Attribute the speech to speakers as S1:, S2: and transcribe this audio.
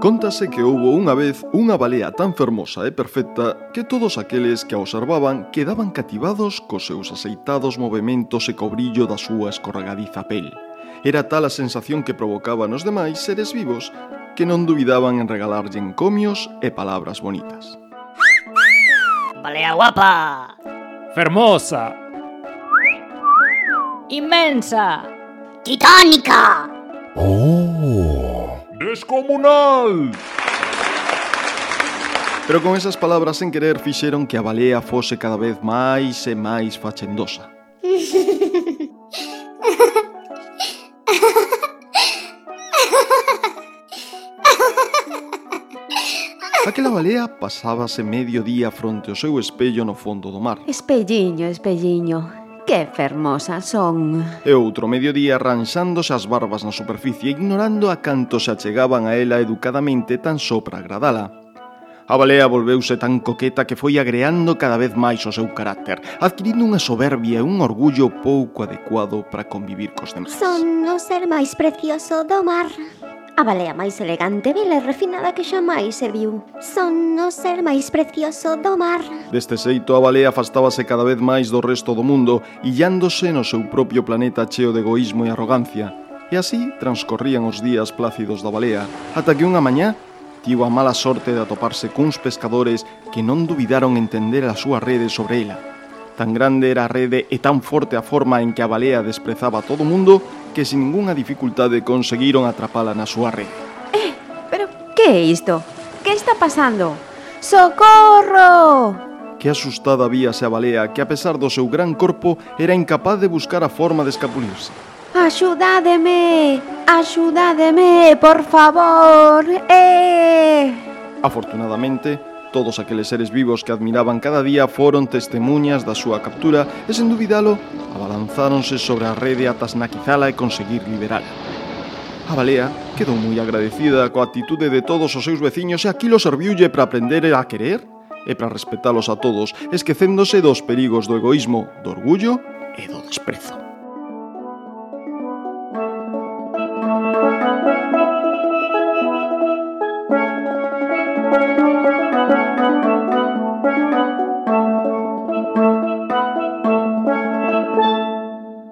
S1: Contase que houbo unha vez unha balea tan fermosa e perfecta que todos aqueles que a observaban quedaban cativados cos seus aceitados movimentos e cobrillo da súa escorregadiza pel. Era tal a sensación que provocaba nos demais seres vivos que non dubidaban en regalarlle encomios e palabras bonitas.
S2: Balea guapa!
S3: Fermosa!
S2: Inmensa! Titánica! Oh!
S3: Descomunal.
S1: Pero con esas palabras sen querer fixeron que a balea fose cada vez máis e máis fachendosa. Aquela balea pasábase medio día fronte ao seu espello no fondo do mar.
S4: Espelliño, espelliño, que fermosas son.
S1: E outro mediodía ranxándose as barbas na superficie ignorando a cantos se achegaban a ela educadamente tan só para agradala. A balea volveuse tan coqueta que foi agreando cada vez máis o seu carácter, adquirindo unha soberbia e un orgullo pouco adecuado para convivir cos demais.
S4: Son o ser máis precioso do mar a balea máis elegante, vela e refinada que xamais se viu. Son o ser máis precioso do mar.
S1: Deste xeito, a balea afastábase cada vez máis do resto do mundo, illándose no seu propio planeta cheo de egoísmo e arrogancia. E así transcorrían os días plácidos da balea, ata que unha mañá tivo a mala sorte de atoparse cuns pescadores que non duvidaron en tender a súa rede sobre ela. Tan grande era a rede e tan forte a forma en que a balea desprezaba a todo o mundo que sin ningunha dificultade conseguiron atrapala na súa rede.
S4: Eh, pero que é isto? Que está pasando? Socorro!
S1: Que asustada víase a balea que a pesar do seu gran corpo era incapaz de buscar a forma de escapulirse.
S4: Axudádeme! Axudádeme, por favor! Eh!
S1: Afortunadamente, todos aqueles seres vivos que admiraban cada día foron testemunhas da súa captura e, sen dubidalo, abalanzáronse sobre a rede ata snaquizala e conseguir liberala. A balea quedou moi agradecida coa actitude de todos os seus veciños e aquilo serviulle para aprender a querer e para respetalos a todos, esquecéndose dos perigos do egoísmo, do orgullo e do desprezo.